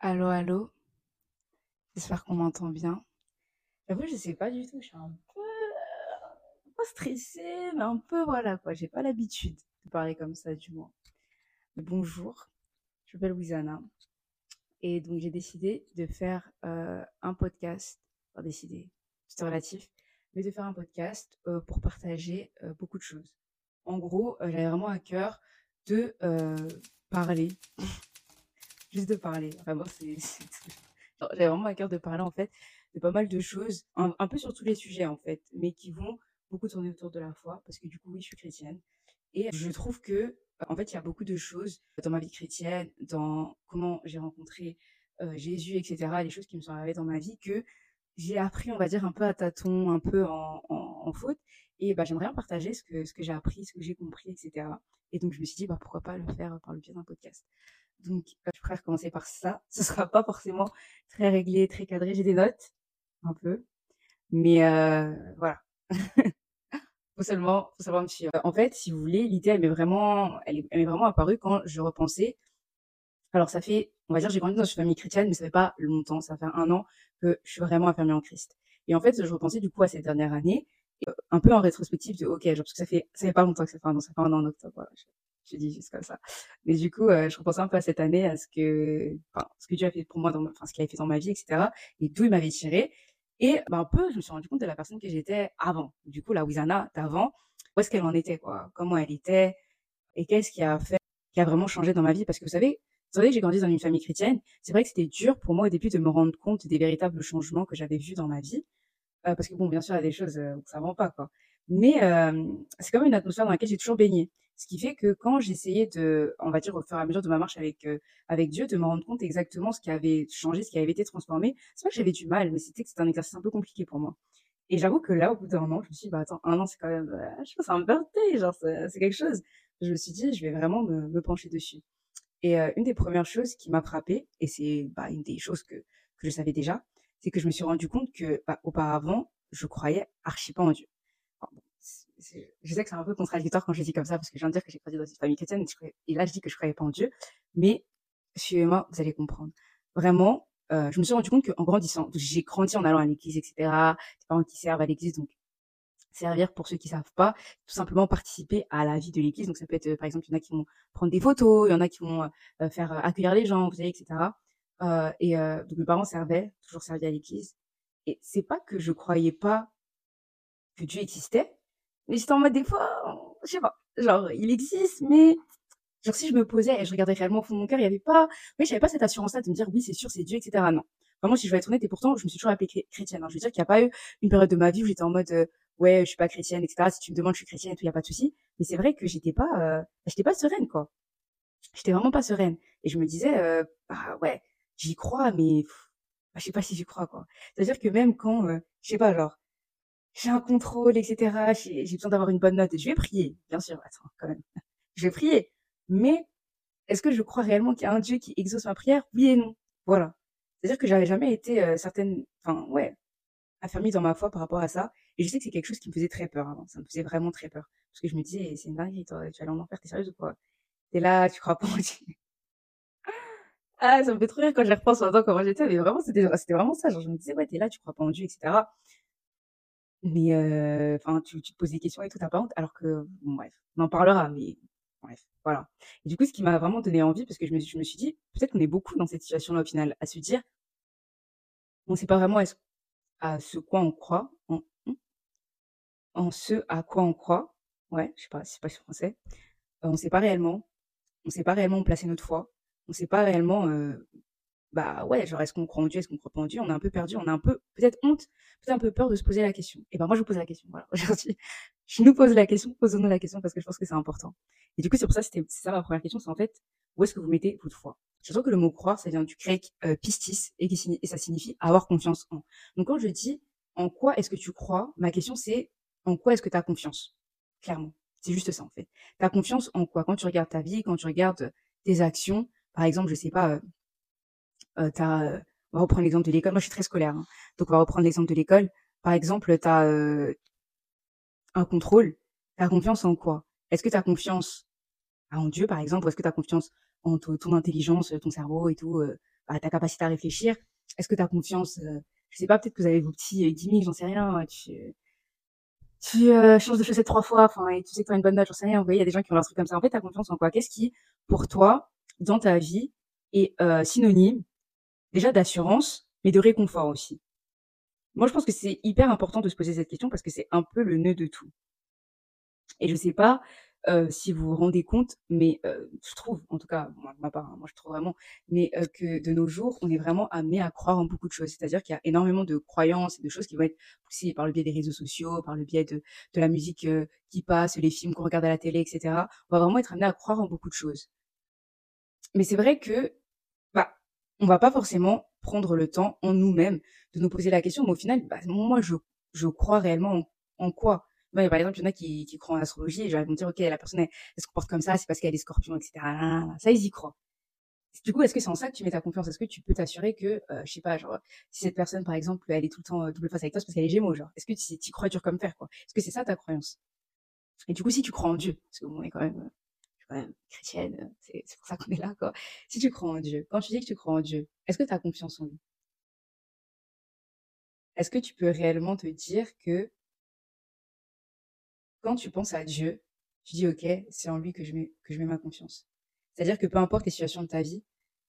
Allô, allô? J'espère qu'on m'entend bien. J'avoue, je sais pas du tout. Je suis un peu, stressée, mais un peu voilà quoi. J'ai pas l'habitude de parler comme ça, du moins. Bonjour, je m'appelle Louisana et donc j'ai décidé de faire euh, un podcast. Enfin, décidé, c'est relatif, mais de faire un podcast euh, pour partager euh, beaucoup de choses. En gros, j'avais vraiment à cœur de parler, juste de parler. Vraiment, c'est c'est J'avais vraiment à cœur de parler en fait de pas mal de choses, un, un peu sur tous les sujets en fait, mais qui vont beaucoup tourner autour de la foi, parce que du coup, oui, je suis chrétienne. Et je trouve que, euh, en fait, il y a beaucoup de choses dans ma vie chrétienne, dans comment j'ai rencontré euh, Jésus, etc., les choses qui me sont arrivées dans ma vie, que j'ai appris, on va dire, un peu à tâtons, un peu en, en, en faute. Et bah, j'aimerais bien partager ce que, ce que j'ai appris, ce que j'ai compris, etc. Et donc, je me suis dit, bah, pourquoi pas le faire par le biais d'un podcast. Donc, euh, je préfère commencer par ça. Ce sera pas forcément très réglé, très cadré. J'ai des notes, un peu. Mais euh, voilà. Faut seulement, faut seulement me suivre. En fait, si vous voulez, l'idée, elle m'est vraiment, elle est, elle m'est vraiment apparue quand je repensais. Alors, ça fait, on va dire, j'ai grandi dans une famille chrétienne, mais ça fait pas longtemps. Ça fait un an que je suis vraiment affirmée en Christ. Et en fait, je repensais du coup à cette dernière année, un peu en rétrospective de, ok, genre, parce que ça fait, ça fait pas longtemps que ça fait un an, ça fait un an en octobre, voilà. Je, je dis juste comme ça. Mais du coup, euh, je repensais un peu à cette année, à ce que, enfin, ce que Dieu a fait pour moi dans enfin, ce qu'il avait fait dans ma vie, etc. Et d'où il m'avait tiré. Et ben, un peu, je me suis rendu compte de la personne que j'étais avant. Du coup, la Wisana d'avant, où est-ce qu'elle en était, quoi? Comment elle était? Et qu'est-ce qui a fait, qui a vraiment changé dans ma vie? Parce que vous savez, vous savez que j'ai grandi dans une famille chrétienne. C'est vrai que c'était dur pour moi au début de me rendre compte des véritables changements que j'avais vus dans ma vie. Euh, parce que bon, bien sûr, il y a des choses euh, où ça va pas, quoi. Mais c'est quand même une atmosphère dans laquelle j'ai toujours baigné. Ce qui fait que quand j'essayais de, on va dire au fur et à mesure de ma marche avec euh, avec Dieu, de me rendre compte exactement ce qui avait changé, ce qui avait été transformé, c'est pas que j'avais du mal, mais c'était que c'était un exercice un peu compliqué pour moi. Et j'avoue que là, au bout d'un an, je me suis dit, bah attends, un an, c'est quand même, euh, je c'est un birthday, genre, c'est quelque chose. Je me suis dit, je vais vraiment me, pencher dessus. Et une des premières choses qui m'a frappée, et c'est bah, une des choses que, que je savais déjà, c'est que je me suis rendu compte que bah, auparavant, je croyais archi pas en Dieu. Je sais que c'est un peu contradictoire quand je dis comme ça, parce que je viens de dire que j'ai grandi dans une famille chrétienne, et, là je dis que je croyais pas en Dieu, mais suivez-moi, vous allez comprendre. Vraiment, euh, je me suis rendu compte qu'en grandissant, j'ai grandi en allant à l'église, etc., des parents qui servent à l'église, donc servir pour ceux qui savent pas, tout simplement participer à la vie de l'église. Donc ça peut être, euh, par exemple, il y en a qui vont prendre des photos, il y en a qui vont euh, faire accueillir les gens, vous savez, etc. Euh, et euh, donc mes parents servaient, toujours servi à l'église. Et c'est pas que je croyais pas que Dieu existait, mais j'étais en mode des fois, je sais pas, genre il existe, mais genre si je me posais et je regardais réellement au fond de mon cœur, il y avait pas, oui, j'avais pas cette assurance-là de me dire oui, c'est sûr, c'est Dieu, etc. Non. Vraiment, si je vais être honnête, et pourtant, je me suis toujours appelée chré- chrétienne. hein. Je veux dire qu'il n'y a pas eu une période de ma vie où j'étais en mode euh, ouais, je suis pas chrétienne, etc. Si tu me demandes, je suis chrétienne et tout, il y a pas de souci. Mais c'est vrai que j'étais pas, euh, j'étais pas sereine, quoi. J'étais vraiment pas sereine. Et je me disais, euh, bah ouais, j'y crois, mais pff, je sais pas si j'y crois, quoi. C'est-à-dire que même quand, euh, je sais pas, genre, j'ai un contrôle, etc., j'ai besoin d'avoir une bonne note, je vais prier, bien sûr, attends, quand même. Je vais prier. Mais est-ce que je crois réellement qu'il y a un Dieu qui exauce ma prière? Oui et non. Voilà. C'est-à-dire que j'avais jamais été euh, certaine, enfin, ouais, affermie dans ma foi par rapport à ça. Et je sais que c'est quelque chose qui me faisait très peur avant. Ça me faisait vraiment très peur. Parce que je me disais, c'est une dinguerie, tu vas aller en enfer, t'es sérieuse ou quoi? T'es là, tu crois pas en Dieu. Ah, ça me fait trop rire quand je les repense maintenant comment j'étais, mais vraiment, c'était, c'était vraiment ça. Genre, je me disais, ouais, t'es là, tu crois pas en Dieu, etc. Mais, euh, enfin, tu, tu te poses des questions et tout, t'as pas honte, alors que, bon, bref, on en parlera, mais bref, voilà. Et du coup, ce qui m'a vraiment donné envie, parce que je me, je me suis dit, peut-être qu'on est beaucoup dans cette situation-là au final, à se dire, on sait pas vraiment à ce, à ce quoi on croit, en, en ce à quoi on croit. Ouais, je sais pas, c'est pas français. Euh, on sait pas réellement, on sait pas réellement placer notre foi. On sait pas réellement, euh, bah ouais, genre est-ce qu'on croit en Dieu, est-ce qu'on croit pas en Dieu? On est un peu perdu, on a un peu, peut-être honte, peut-être un peu peur de se poser la question. Et ben moi, je vous pose la question. Voilà, aujourd'hui, je nous pose la question, posons-nous la question parce que je pense que c'est important. Et du coup, c'est pour ça, c'était, ça ma première question, c'est en fait, où est-ce que vous mettez votre foi? Trouve que le mot croire, ça vient du grec euh, pistis et, qui et ça signifie avoir confiance en. Donc quand je dis en quoi est-ce que tu crois, ma question c'est en quoi est-ce que tu as confiance? Clairement. C'est juste ça en fait. Tu as confiance en quoi? Quand tu regardes ta vie, quand tu regardes tes actions, par exemple, je sais pas, euh, euh, t'as, euh, on va reprendre l'exemple de l'école. Moi, je suis très scolaire, hein. donc on va reprendre l'exemple de l'école. Par exemple, tu as un contrôle. Tu as confiance en quoi? Est-ce que tu as confiance en Dieu, par exemple, ou est-ce que tu as confiance en to- ton intelligence, ton cerveau et tout, euh, bah, ta capacité à réfléchir? Est-ce que tu as confiance euh, Je sais pas, peut-être que vous avez vos petits gimmicks, j'en sais rien. Tu, tu changes de chaussette trois fois, enfin, et tu sais que tu as une bonne date, j'en sais rien. Vous voyez, il y a des gens qui ont leur truc comme ça. En fait, tu as confiance en quoi? Qu'est-ce qui, pour toi, dans ta vie, est synonyme déjà d'assurance, mais de réconfort aussi Moi, je pense que c'est hyper important de se poser cette question parce que c'est un peu le nœud de tout. Et je sais pas si vous vous rendez compte, mais je trouve, en tout cas, moi, hein, moi je trouve vraiment, mais que de nos jours, on est vraiment amené à croire en beaucoup de choses. C'est-à-dire qu'il y a énormément de croyances et de choses qui vont être poussées par le biais des réseaux sociaux, par le biais de, de la musique qui passe, les films qu'on regarde à la télé, etc. On va vraiment être amené à croire en beaucoup de choses. Mais c'est vrai que, bah, on va pas forcément prendre le temps en nous-mêmes de nous poser la question, mais au final, bah, moi, je, je crois réellement en quoi? Par exemple, il y en a qui, qui croient en astrologie et vont dire, OK, la personne, elle, se comporte comme ça, c'est parce qu'elle est scorpion, etc. Ça, ils y croient. Du coup, est-ce que c'est en ça que tu mets ta confiance? Est-ce que tu peux t'assurer que, euh, je sais pas, genre, si cette personne, par exemple, elle est tout le temps euh, double face avec toi, c'est parce qu'elle est gémeaux, genre. Est-ce que tu y crois dur comme fer, quoi? Est-ce que c'est ça ta croyance? Et du coup, si tu crois en Dieu, parce que est quand même, euh, chrétienne, c'est pour ça qu'on est là, quoi. Si tu crois en Dieu, quand tu dis que tu crois en Dieu, est-ce que tu as confiance en lui? Est-ce que tu peux réellement te dire que quand tu penses à Dieu, tu dis, OK, c'est en lui que je mets, que je mets ma confiance? C'est-à-dire que peu importe les situations de ta vie,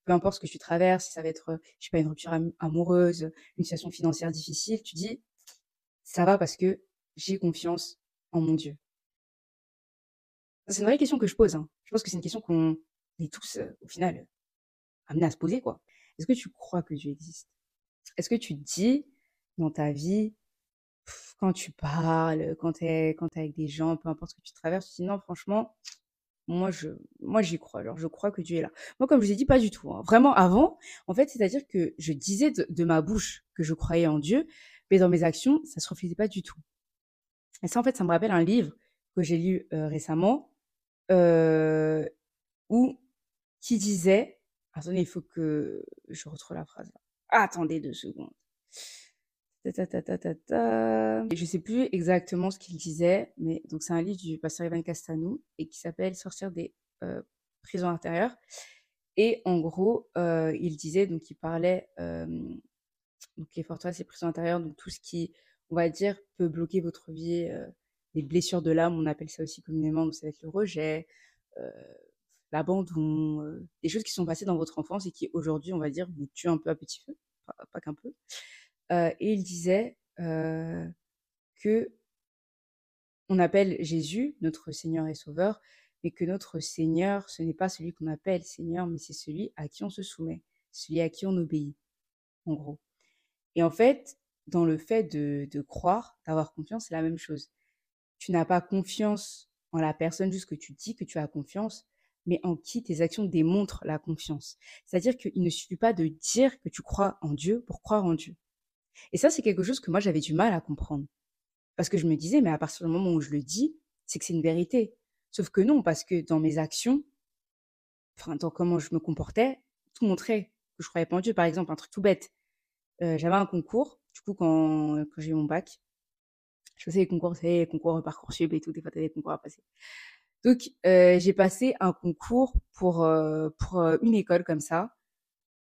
peu importe ce que tu traverses, si ça va être, je sais pas, une rupture amoureuse, une situation financière difficile, tu dis, ça va parce que j'ai confiance en mon Dieu. C'est une vraie question que je pose. Hein. Je pense que c'est une question qu'on est tous, euh, au final, amenés à se poser, quoi. Est-ce que tu crois que Dieu existe? Est-ce que tu dis dans ta vie, quand tu parles, quand tu es, quand es avec des gens, peu importe ce que tu traverses, tu dis non, franchement, moi, je, moi, j'y crois. Alors, je crois que Dieu est là. Moi, comme je vous ai dit, pas du tout. Hein. Vraiment, avant, en fait, c'est-à-dire que je disais de, ma bouche que je croyais en Dieu, mais dans mes actions, ça se reflétait pas du tout. Et ça, en fait, ça me rappelle un livre que j'ai lu euh, récemment, euh, où, qui disait, attendez, il faut que je retrouve la phrase. Attendez deux secondes. Ta, ta, ta. Je sais plus exactement ce qu'il disait, mais donc c'est un livre du pasteur Ivan Castanou et qui s'appelle Sortir des euh, prisons intérieures. Et en gros, euh, il disait, donc il parlait, euh, donc les forteresses et prisons intérieures, donc tout ce qui, on va dire, peut bloquer votre vie, les blessures de l'âme, on appelle ça aussi communément, donc ça va être le rejet, euh, l'abandon, euh, des choses qui sont passées dans votre enfance et qui aujourd'hui, on va dire, vous tuent un peu à petit feu, pas, qu'un peu. Euh, et il disait que on appelle Jésus notre Seigneur et Sauveur, mais que notre Seigneur, ce n'est pas celui qu'on appelle Seigneur, mais c'est celui à qui on se soumet, celui à qui on obéit, en gros. Et en fait, dans le fait de croire, d'avoir confiance, c'est la même chose. Tu n'as pas confiance en la personne juste que tu dis que tu as confiance, mais en qui tes actions démontrent la confiance. C'est-à-dire qu'il ne suffit pas de dire que tu crois en Dieu pour croire en Dieu. Et ça, c'est quelque chose que moi, j'avais du mal à comprendre. Parce que je me disais, mais à partir du moment où je le dis, c'est que c'est une vérité. Sauf que non, parce que dans mes actions, enfin, dans comment je me comportais, tout montrait que je croyais pas en Dieu. Par exemple, un truc tout bête. Euh, j'avais un concours, du coup, quand, quand j'ai eu mon bac, je faisais les concours, c'est les concours Parcoursup et tout, des fois, t'as des concours à passer. Donc, euh, j'ai passé un concours pour, euh, pour euh, une école comme ça.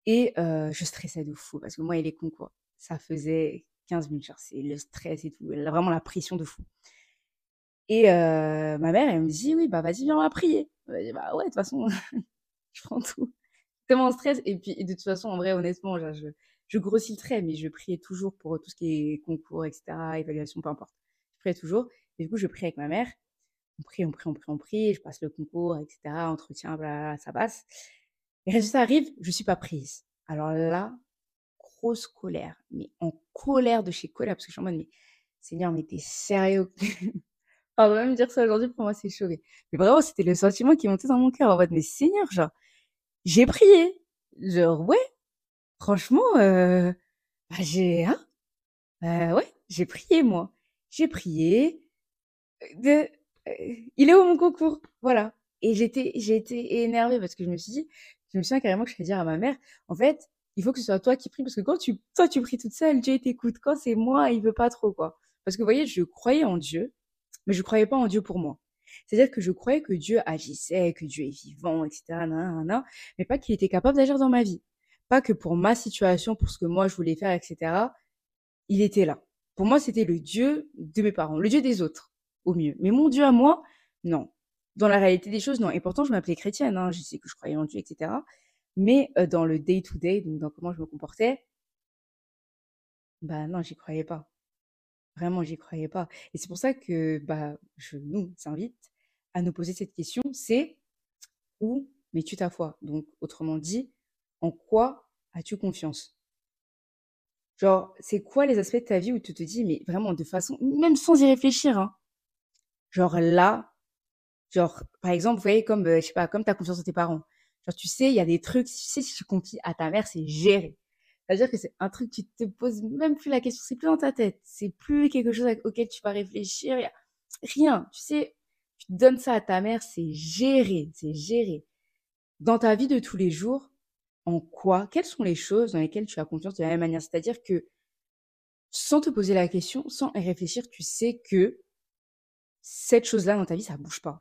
Et euh, je stressais de fou, parce que moi, il les concours, ça faisait 15 000, genre, c'est le stress et tout, vraiment la pression de fou. Et euh, ma mère, elle me dit, oui, bah vas-y, viens, on va prier. Je bah ouais, de toute façon, je prends tout. Tellement stress. Et puis, de toute façon, en vrai, honnêtement, je, je grossis le trait, mais je priais toujours pour tout ce qui est concours, etc., évaluation, peu importe. Je priais toujours. Et du coup, je prie avec ma mère. On prie, on prie, on prie, on prie. Je passe le concours, etc., entretien, bla, ça passe. Les résultats arrivent, je suis pas prise. Alors là, grosse colère, mais en colère de chez colère, parce que je suis en mode, mais Seigneur, mais t'es sérieux? Pardon, même dire ça aujourd'hui, pour moi, c'est chaud. Mais vraiment, c'était le sentiment qui montait dans mon cœur, en mode, mais Seigneur, genre, j'ai prié. Genre, ouais, franchement, euh, bah, j'ai, hein, euh, ouais, j'ai prié, moi. J'ai prié. De, euh, il est où mon concours? Voilà. Et j'étais, été énervée parce que je me suis dit, je me souviens carrément que je vais dire à ma mère, en fait, il faut que ce soit toi qui prie parce que quand tu, toi, tu pries toute seule, Dieu t'écoute. Quand c'est moi, il veut pas trop, quoi. Parce que vous voyez, je croyais en Dieu, mais je croyais pas en Dieu pour moi. C'est-à-dire que je croyais que Dieu agissait, que Dieu est vivant, etc., nan, nan, nan, mais pas qu'il était capable d'agir dans ma vie. Pas que pour ma situation, pour ce que moi je voulais faire, etc. Il était là. Pour moi, c'était le Dieu de mes parents, le Dieu des autres, au mieux. Mais mon Dieu à moi, non. Dans la réalité des choses, non. Et pourtant, je m'appelais chrétienne, hein. je sais que je croyais en Dieu, etc. Mais euh, dans le day-to-day, donc dans comment je me comportais, bah non, j'y croyais pas. Vraiment, j'y croyais pas. Et c'est pour ça que bah, je nous invite à nous poser cette question, c'est où mets-tu ta foi? Donc, autrement dit, en quoi as-tu confiance? Genre, c'est quoi les aspects de ta vie où tu te dis, mais vraiment de façon, même sans y réfléchir, hein, genre là, genre, par exemple, vous voyez, comme, euh, je sais pas, comme tu as confiance en tes parents. Genre, tu sais, il y a des trucs, tu sais, si tu confies à ta mère, c'est géré. C'est-à-dire que c'est un truc, tu te poses même plus la question, c'est plus dans ta tête, c'est plus quelque chose auquel tu vas réfléchir, y a rien. Tu sais, tu donnes ça à ta mère, c'est géré, c'est géré. Dans ta vie de tous les jours, en quoi, quelles sont les choses dans lesquelles tu as confiance de la même manière? C'est-à-dire que sans te poser la question, sans y réfléchir, tu sais que cette chose-là dans ta vie, ça bouge pas.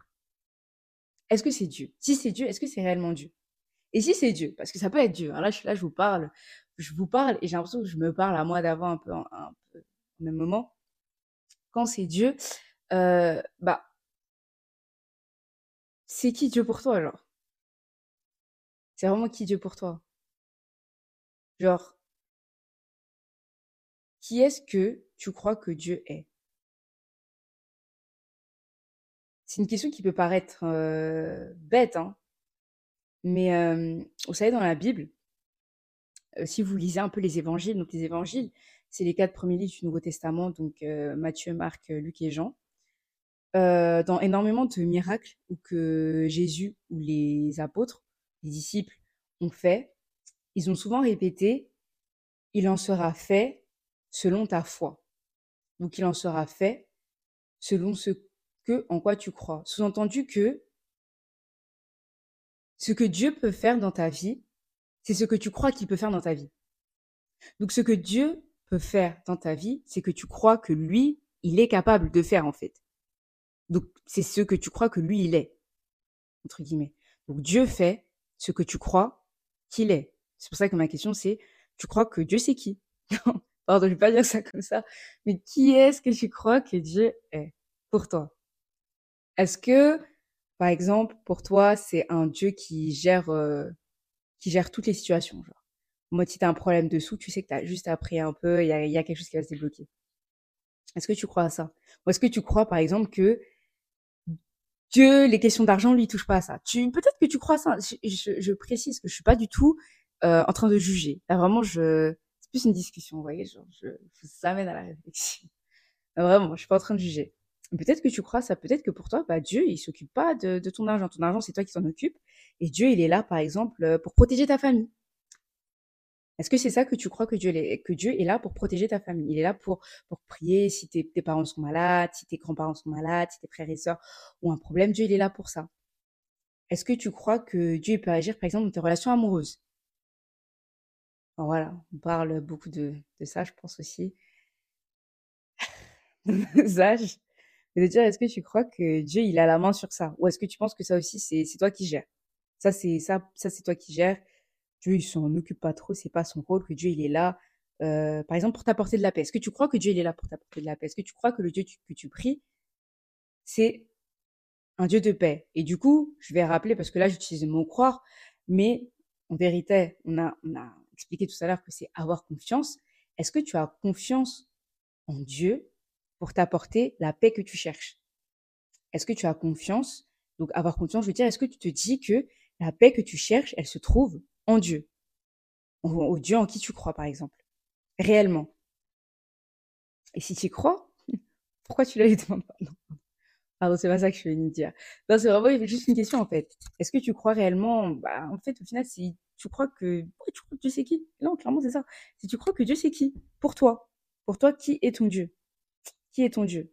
Est-ce que c'est Dieu? Si c'est Dieu, est-ce que c'est réellement Dieu? Et si c'est Dieu, parce que ça peut être Dieu. Alors là, je, là, je vous parle, je vous parle et j'ai l'impression que je me parle à moi d'avant un peu, un, peu au même moment. Quand c'est Dieu, euh, bah, c'est qui Dieu pour toi alors c'est vraiment qui Dieu pour toi? Genre, qui est-ce que tu crois que Dieu est? C'est une question qui peut paraître euh, bête, hein mais euh, vous savez, dans la Bible, euh, si vous lisez un peu les évangiles, donc les évangiles, c'est les quatre premiers livres du Nouveau Testament, donc Matthieu, Marc, Luc et Jean. dans énormément de miracles où que Jésus ou les apôtres les disciples ont fait, ils ont souvent répété il en sera fait selon ta foi. Donc il en sera fait selon ce que en quoi tu crois. Sous-entendu que ce que Dieu peut faire dans ta vie, c'est ce que tu crois qu'il peut faire dans ta vie. Donc ce que Dieu peut faire dans ta vie, c'est que tu crois que lui, il est capable de faire en fait. Donc c'est ce que tu crois que lui, il est. Entre guillemets. Donc Dieu fait ce que tu crois qu'il est. C'est pour ça que ma question c'est, tu crois que Dieu c'est qui? Pardon, je vais pas dire ça comme ça, mais qui est-ce que tu crois que Dieu est pour toi? Est-ce que, par exemple, pour toi, c'est un Dieu qui gère, euh, qui gère toutes les situations genre? Moi, si t'as un problème dessous, tu sais que t'as juste appris un peu, il y a, y a quelque chose qui va se débloquer. Est-ce que tu crois à ça? Ou est-ce que tu crois, par exemple, que Dieu, les questions d'argent, lui, touche pas à ça. Tu, peut-être que tu crois ça. Je, je, précise que je suis pas du tout euh, en train de juger. Là, vraiment, je, c'est plus une discussion, vous voyez, genre, je, je vous amène à la réflexion. Vraiment, je suis pas en train de juger. Peut-être que tu crois ça, peut-être que pour toi, bah, Dieu, il s'occupe pas de, de ton argent. Ton argent, c'est toi qui t'en occupe. Et Dieu, il est là, par exemple, pour protéger ta famille. Est-ce que c'est ça que tu crois que Dieu, est, que Dieu est là pour protéger ta famille? Il est là pour, pour prier si tes, parents sont malades, si tes grands-parents sont malades, si tes frères et sœurs ont un problème. Dieu, il est là pour ça. Est-ce que tu crois que Dieu peut agir, par exemple, dans tes relations amoureuses? Voilà, on parle beaucoup de, ça, je pense aussi. âges. Mais de dire, est-ce que tu crois que Dieu, il a la main sur ça? Ou est-ce que tu penses que ça aussi, c'est toi qui gères? Ça, c'est ça c'est toi qui gères Dieu, il s'en occupe pas trop, c'est pas son rôle, que Dieu, il est là, euh, par exemple, pour t'apporter de la paix. Est-ce que tu crois que Dieu, il est là pour t'apporter de la paix? Est-ce que tu crois que le Dieu que tu pries, c'est un Dieu de paix? Et du coup, je vais rappeler, parce que là, j'utilise le mot croire, mais en vérité, on a, on a expliqué tout à l'heure que c'est avoir confiance. Est-ce que tu as confiance en Dieu pour t'apporter la paix que tu cherches? Est-ce que tu as confiance? Donc, avoir confiance, je veux dire, est-ce que tu te dis que la paix que tu cherches, elle se trouve en Dieu, au, Dieu en qui tu crois, par exemple, réellement. Et si tu crois, pourquoi tu la lui demandes pas Non. Pardon, c'est pas ça que je veux dire. Non, c'est vraiment juste une question, en fait. Est-ce que tu crois réellement bah, En fait, au final, si tu crois que... tu crois que Dieu c'est qui? Non, clairement, c'est ça. Si tu crois que Dieu c'est qui Pour toi. Pour toi, qui est ton Dieu? Qui est ton Dieu?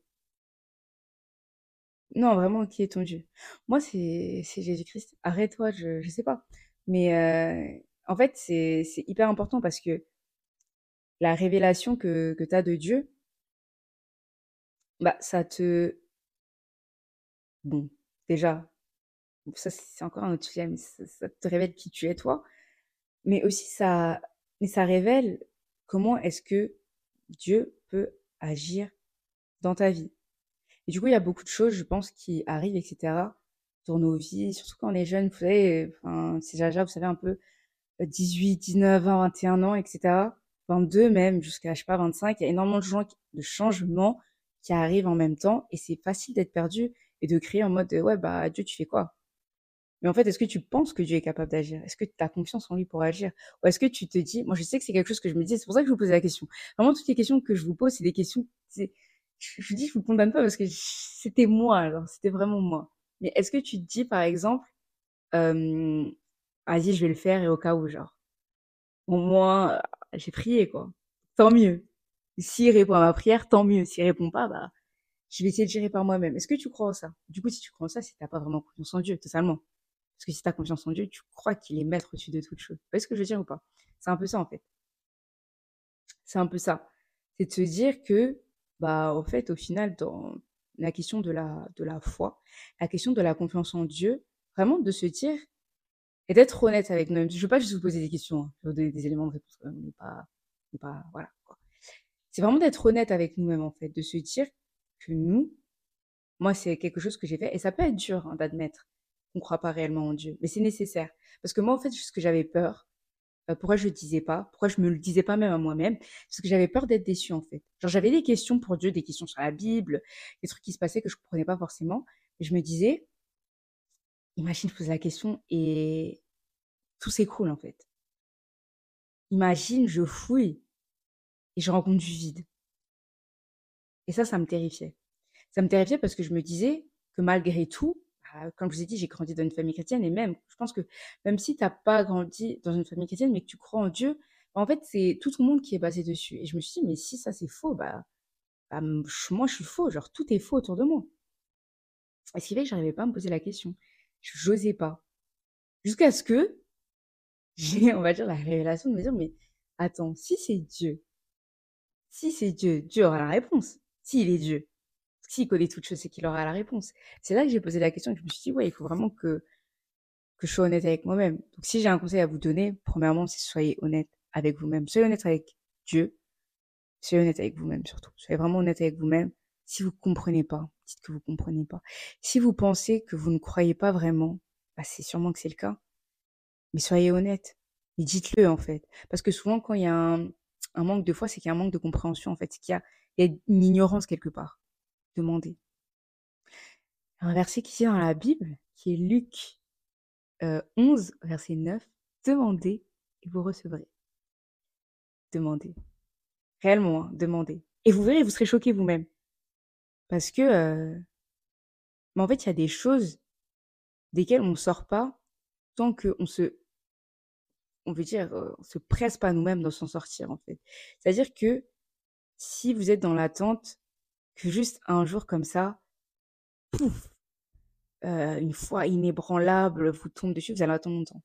Non, vraiment, qui est ton Dieu? Moi, c'est Jésus-Christ. Arrête-toi, je, je sais pas. Mais euh, en fait, c'est hyper important parce que la révélation que, que tu as de Dieu, bah, ça te... Bon, déjà, ça c'est encore un autre sujet, mais ça, te révèle qui tu es toi. Mais aussi ça mais ça révèle comment est-ce que Dieu peut agir dans ta vie. Et du coup, il y a beaucoup de choses, je pense, qui arrivent, etc., dans nos vies, surtout quand on est jeune, vous savez, enfin, c'est déjà, vous savez, un peu 18, 19, 20, 21 ans, etc., 22 même, jusqu'à, je sais pas, 25, il y a énormément de, gens, de changements qui arrivent en même temps, et c'est facile d'être perdu et de crier en mode, ouais, bah, Dieu, tu fais quoi? Mais en fait, est-ce que tu penses que Dieu est capable d'agir? Est-ce que tu as confiance en lui pour agir? Ou est-ce que tu te dis, moi je sais que c'est quelque chose que je me dis, c'est pour ça que je vous posais la question. Vraiment, toutes les questions que je vous pose, c'est des questions, je, je dis, je vous condamne pas parce que c'était moi, alors c'était vraiment moi. Mais est-ce que tu te dis, par exemple, euh, vas-y, je vais le faire et au cas où, genre, au moins, j'ai prié, quoi. Tant mieux. S'il répond à ma prière, tant mieux. S'il répond pas, bah, je vais essayer de gérer par moi-même. Est-ce que tu crois en ça? Du coup, si tu crois en ça, c'est que t'as pas vraiment confiance en Dieu, totalement. Parce que si tu as confiance en Dieu, tu crois qu'il est maître au-dessus de toute chose. Vous voyez ce que je veux dire ou pas? C'est un peu ça en fait. C'est un peu ça. C'est de se dire que, bah, au fait, au final, dans la question de la, de la foi, la question de la confiance en Dieu, vraiment de se dire et d'être honnête avec nous-mêmes. Je ne veux pas juste vous poser des questions, hein. des, des, éléments de réponse. On pas, pas, voilà. C'est vraiment d'être honnête avec nous-mêmes en fait, de se dire que nous, moi, c'est quelque chose que j'ai fait et ça peut être dur hein, d'admettre on ne croit pas réellement en Dieu. Mais c'est nécessaire. Parce que moi, en fait, ce que j'avais peur, euh, pourquoi je le disais pas, pourquoi je me le disais pas même à moi-même, parce que j'avais peur d'être déçue, en fait. Genre, j'avais des questions pour Dieu, des questions sur la Bible, des trucs qui se passaient que je comprenais pas forcément. Et je me disais, imagine, je pose la question et tout s'écroule, en fait. Imagine, je fouille et je rencontre du vide. Et ça, ça me terrifiait. Ça me terrifiait parce que je me disais que malgré tout, bah, comme je vous ai dit, j'ai grandi dans une famille chrétienne et même, je pense que même si tu n'as pas grandi dans une famille chrétienne, mais que tu crois en Dieu, bah, en fait, c'est tout ton monde qui est basé dessus. Et je me suis dit, mais si ça c'est faux, bah, bah moi je suis faux, genre tout est faux autour de moi. Et ce qui fait que j'arrivais pas à me poser la question. Je n'osais pas. Jusqu'à ce que j'ai, on va dire, la révélation de me dire, mais attends, si c'est Dieu, si c'est Dieu, Dieu aura la réponse. S'il est Dieu, s'il connaît toutes choses, c'est qu'il aura la réponse. C'est là que j'ai posé la question je me suis dit, ouais, il faut vraiment que, que je sois honnête avec moi-même. Donc, si j'ai un conseil à vous donner, premièrement, c'est soyez honnête avec vous-même. Soyez honnête avec Dieu. Soyez honnête avec vous-même, surtout. Soyez vraiment honnête avec vous-même. Si vous comprenez pas, dites que vous comprenez pas. Si vous pensez que vous ne croyez pas vraiment, bah, c'est sûrement que c'est le cas. Mais soyez honnête. Et dites-le, en fait. Parce que souvent, quand il y a un, manque de foi, c'est qu'il y a un manque de compréhension, en fait. C'est qu'il y a une ignorance quelque part demander. Un verset qui est dans la Bible, qui est Luc 11, euh, verset 9, demandez et vous recevrez. Demandez. Réellement, hein, demandez. Et vous verrez, vous serez choqués vous-même. Parce que, euh, mais en fait, il y a des choses desquelles on ne sort pas tant qu'on se, on veut dire, euh, on se presse pas nous-mêmes d'en s'en sortir, en fait. C'est-à-dire que si vous êtes dans l'attente que juste un jour comme ça, pouf, euh, une foi inébranlable vous tombe dessus, vous allez attendre longtemps.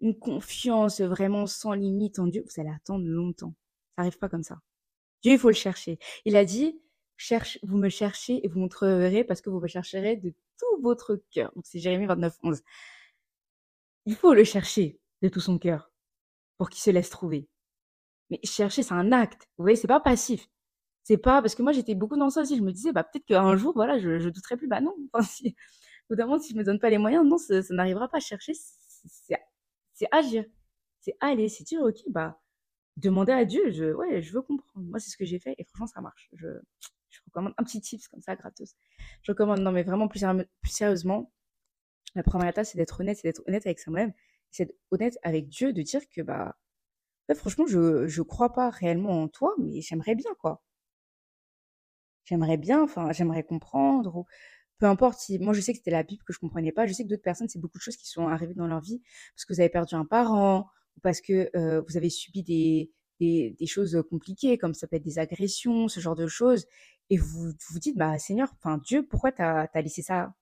Une confiance vraiment sans limite en Dieu, vous allez attendre longtemps. Ça n'arrive pas comme ça. Dieu, il faut le chercher. Il a dit, cherche, vous me cherchez et vous me trouverez parce que vous me chercherez de tout votre cœur. Donc c'est Jérémie 29, 11. Il faut le chercher de tout son cœur pour qu'il se laisse trouver. Mais chercher, c'est un acte. Vous voyez, c'est pas passif. C'est pas parce que moi j'étais beaucoup dans ça aussi. Je me disais bah peut-être qu'un jour voilà je, je douterai plus. Bah non. Enfin si notamment si je me donne pas les moyens, non ça, n'arrivera pas. Chercher c'est agir, c'est aller, c'est dire ok bah demander à Dieu. Je ouais je veux comprendre. Moi c'est ce que j'ai fait et franchement ça marche. Je je recommande un petit tips comme ça gratos. Je recommande non mais vraiment plus, sérieusement. La première étape c'est d'être honnête, c'est d'être honnête avec soi-même, c'est d'être honnête avec Dieu, de dire que bah franchement je je crois pas réellement en toi mais j'aimerais bien quoi j'aimerais bien, enfin, j'aimerais comprendre, ou peu importe si, moi je sais que c'était la Bible que je comprenais pas, je sais que d'autres personnes, c'est beaucoup de choses qui sont arrivées dans leur vie parce que vous avez perdu un parent, ou parce que euh, vous avez subi des, des, choses compliquées, comme ça peut être des agressions, ce genre de choses, et vous vous dites, bah Seigneur, enfin Dieu, pourquoi t'as as laissé ça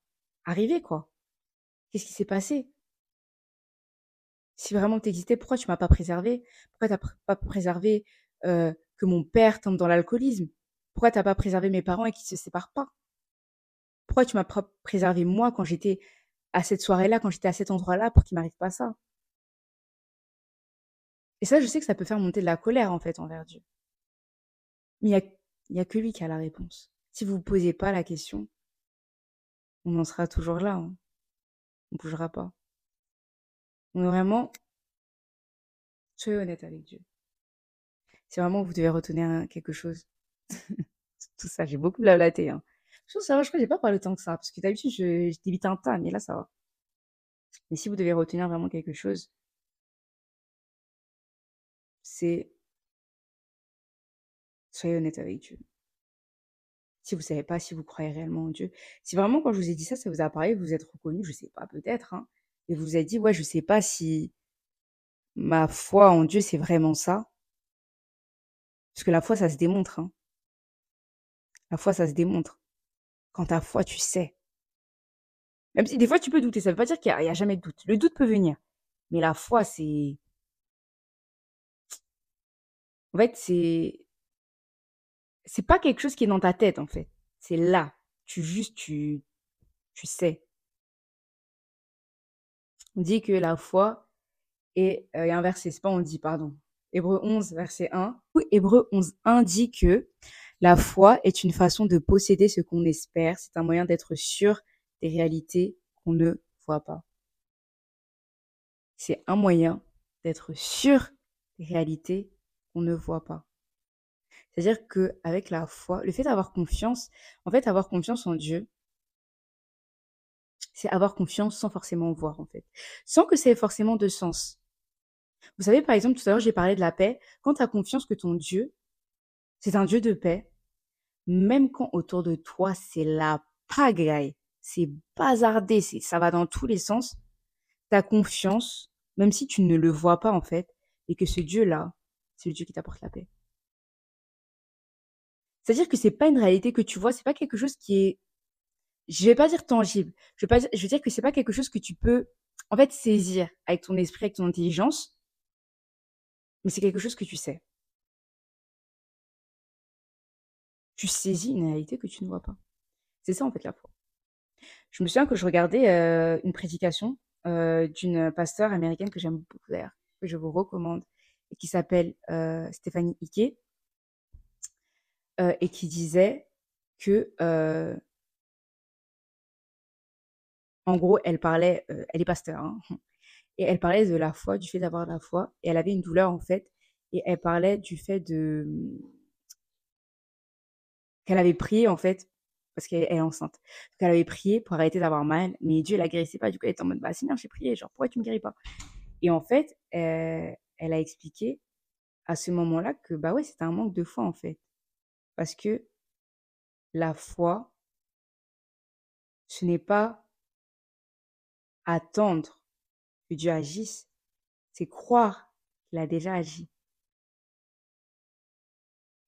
arriver, quoi? Qu'est-ce qui s'est passé? Si vraiment t'existais, pourquoi tu m'as pas préservé? Pourquoi t'as pas préservé euh, que mon père tombe dans l'alcoolisme? Pourquoi t'as pas préservé mes parents et qu'ils se séparent pas? Pourquoi tu m'as préservé moi quand j'étais à cette soirée-là, quand j'étais à cet endroit-là, pour qu'il m'arrive pas ça? Et ça, je sais que ça peut faire monter de la colère, en fait, envers Dieu. Mais il n'y a, que lui qui a la réponse. Si vous ne posez pas la question, on en sera toujours là. Hein. On ne bougera pas. On est vraiment, soyez honnête avec Dieu. Si vraiment vous devez retenir quelque chose, tout ça, j'ai beaucoup blablaté. Hein. Je ça va, je crois que j'ai pas parlé tant que ça, parce que d'habitude, je, je t'évite un tas, mais là, ça va. Mais si vous devez retenir vraiment quelque chose, c'est soyez honnête avec Dieu. Si vous savez pas si vous croyez réellement en Dieu, si vraiment quand je vous ai dit ça, ça vous a parlé, vous êtes reconnu, je sais pas, peut-être, hein, et vous vous êtes dit, ouais, je sais pas si ma foi en Dieu, c'est vraiment ça. Parce que la foi, ça se démontre. Hein. La foi, ça se démontre. Quand ta foi, tu sais. Même si des fois, tu peux douter. Ça veut pas dire qu'il n'y a, a, jamais de doute. Le doute peut venir. Mais la foi, c'est... En fait, c'est... C'est pas quelque chose qui est dans ta tête, en fait. C'est là. Tu juste, tu... Tu sais. On dit que la foi est... Euh, il y a un verset, c'est pas on dit, pardon. Hébreu 11, verset 1. Hébreu 11, 1 dit que la foi est une façon de posséder ce qu'on espère. C'est un moyen d'être sûr des réalités qu'on ne voit pas. C'est un moyen d'être sûr des réalités qu'on ne voit pas. C'est-à-dire que avec la foi, le fait d'avoir confiance, en fait, avoir confiance en Dieu, c'est avoir confiance sans forcément voir, en fait. Sans que ait forcément de sens. Vous savez, par exemple, tout à l'heure, j'ai parlé de la paix. Quand tu as confiance que ton Dieu, c'est un Dieu de paix, même quand autour de toi, c'est la pagaille, c'est bazardé, ça va dans tous les sens, ta confiance, même si tu ne le vois pas en fait, et que ce Dieu-là, c'est le Dieu qui t'apporte la paix. C'est-à-dire que c'est pas une réalité que tu vois, c'est pas quelque chose qui est, je vais pas dire tangible, je vais dire que c'est pas quelque chose que tu peux, en fait, saisir avec ton esprit, avec ton intelligence, mais c'est quelque chose que tu sais. Tu saisis une réalité que tu ne vois pas. C'est ça en fait la foi. Je me souviens que je regardais euh, une prédication euh, d'une pasteur américaine que j'aime beaucoup d'ailleurs, que je vous recommande, qui s'appelle euh, Stéphanie Ike, et qui disait que, en gros, elle parlait, elle est pasteur, hein, et elle parlait de la foi, du fait d'avoir la foi, et elle avait une douleur en fait, et elle parlait du fait de qu'elle avait prié en fait parce qu'elle est enceinte. qu'elle avait prié pour arrêter d'avoir mal, mais Dieu la guérissait pas. Du coup, elle était en mode, bah, Seigneur, j'ai prié, genre, pourquoi tu me guéris pas? Et en fait, euh, elle a expliqué à ce moment-là que, bah ouais, c'était un manque de foi, en fait. Parce que la foi, ce n'est pas attendre que Dieu agisse, c'est croire qu'il a déjà agi.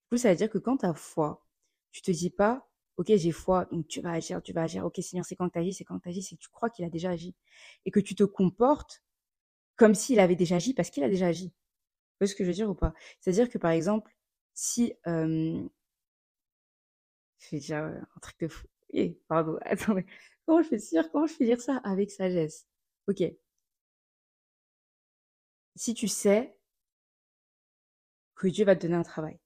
Du coup, ça veut dire que quand ta foi, tu te dis pas, ok, j'ai foi, donc tu vas agir, tu vas agir. Ok, Seigneur, c'est quand tu agis, c'est quand tu agis, c'est que tu crois qu'il a déjà agi. Et que tu te comportes comme s'il avait déjà agi parce qu'il a déjà agi. Vous voyez ce que je veux dire ou pas? C'est-à-dire que par exemple, si. Euh... Je fais déjà un truc de fou. Eh, pardon, attendez. Comment je fais dire, comment je fais dire ça avec sagesse? Ok. Si tu sais que Dieu va te donner un travail.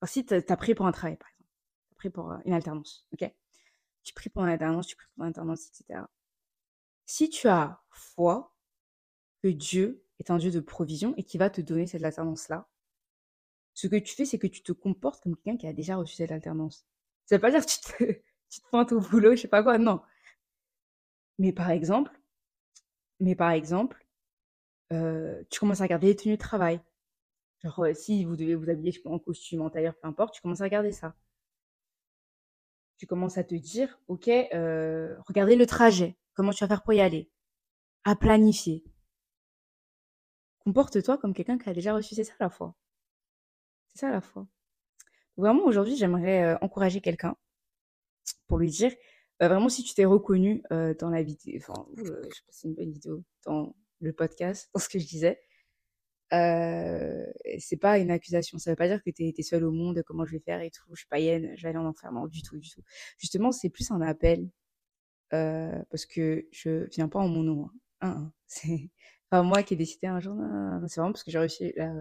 Alors, si tu as pris pour un travail, par exemple pris pour une alternance, ok? Tu pries pour une alternance, tu pries pour une alternance, etc. Si tu as foi que Dieu est un Dieu de provision et qui va te donner cette alternance-là, ce que tu fais, c'est que tu te comportes comme quelqu'un qui a déjà reçu cette alternance. Ça veut pas dire que tu te, tu te pointes au boulot, je sais pas quoi, non. Mais par exemple, mais par exemple, euh, tu commences à regarder les tenues de travail. Genre, si vous devez vous habiller, en costume, en tailleur, peu importe, tu commences à regarder ça tu commences à te dire, OK, euh, regardez le trajet, comment tu vas faire pour y aller, à planifier. Comporte-toi comme quelqu'un qui a déjà reçu, c'est ça la foi. C'est ça la foi. Vraiment, aujourd'hui, j'aimerais euh, encourager quelqu'un pour lui dire, euh, vraiment, si tu t'es reconnu dans la vidéo, enfin, je sais pas c'est une bonne vidéo, dans le podcast, dans ce que je disais, euh, c'est pas une accusation. Ça veut pas dire que tu es, seul au monde, comment je vais faire et tout. Je suis païenne, je vais aller en enfer. Du tout, du tout. Justement, c'est plus un appel euh, parce que je viens pas en mon nom. Hein. C'est Enfin, moi qui ai décidé un jour, c'est vraiment parce que j'ai réussi la,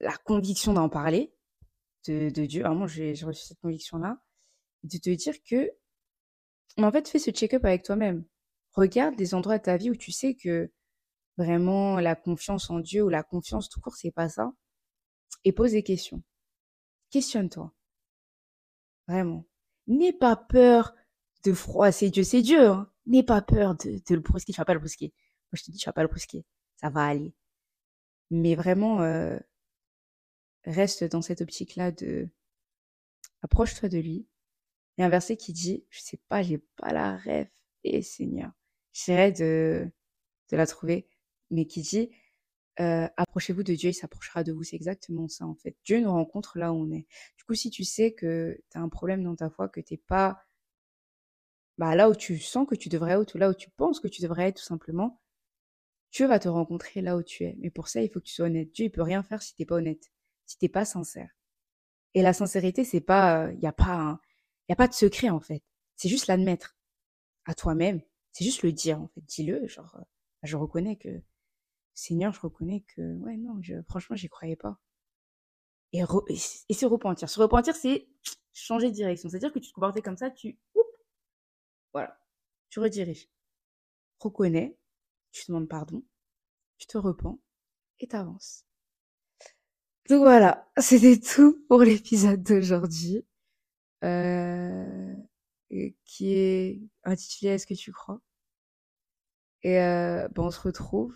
la conviction d'en parler de, de Dieu. Vraiment, j'ai reçu cette conviction-là. De te dire que, en fait, fais ce check-up avec toi-même. Regarde les endroits de ta vie où tu sais que vraiment la confiance en Dieu ou la confiance tout court, c'est pas ça. Et pose des questions. Questionne-toi. Vraiment. N'aie pas peur de froisser Dieu, c'est Dieu. Hein. N'aie pas peur de, de le brusquer. Tu vas pas le brusquer. Moi, je te dis, tu vas pas le brusquer. Ça va aller. Mais vraiment, euh, reste dans cette optique-là de approche-toi de lui. Il y a un verset qui dit, je sais pas, j'ai pas la rêve, et Seigneur, j'essaierai de, de la trouver, mais qui dit, approchez-vous de Dieu, il s'approchera de vous. C'est exactement ça, en fait. Dieu nous rencontre là où on est. Du coup, si tu sais que tu as un problème dans ta foi, que t'es pas bah, là où tu sens que tu devrais être, ou là où tu penses que tu devrais être, tout simplement, Dieu va te rencontrer là où tu es. Mais pour ça, il faut que tu sois honnête. Dieu, il peut rien faire si t'es pas honnête si t'es pas sincère. Et la sincérité, c'est pas, il euh, y a pas, il y a pas de secret en fait. C'est juste l'admettre à toi-même. C'est juste le dire en fait. Dis-le, genre, euh, je reconnais que Seigneur, je reconnais que, ouais, non, je, franchement, j'y croyais pas. Et, et, se repentir. Se repentir, c'est changer de direction. C'est-à-dire que tu te comportais comme ça, tu, voilà, tu rediriges. Reconnais, tu demandes pardon, tu te repens et t'avances. Donc voilà, c'était tout pour l'épisode d'aujourd'hui, euh, qui est intitulé Est-ce que tu crois? Et euh, ben on se retrouve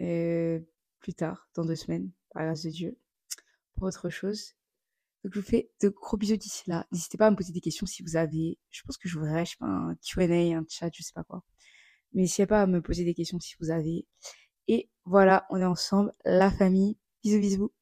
euh, plus tard, dans deux semaines, par la grâce de Dieu, pour autre chose. Donc je vous fais de gros bisous d'ici là. N'hésitez pas à me poser des questions si vous avez. Je pense que je voudrais, je sais pas, un Q&A, un chat, je sais pas quoi. Mais n'hésitez pas à me poser des questions si vous avez. Et voilà, on est ensemble, la famille. Bisous bisous.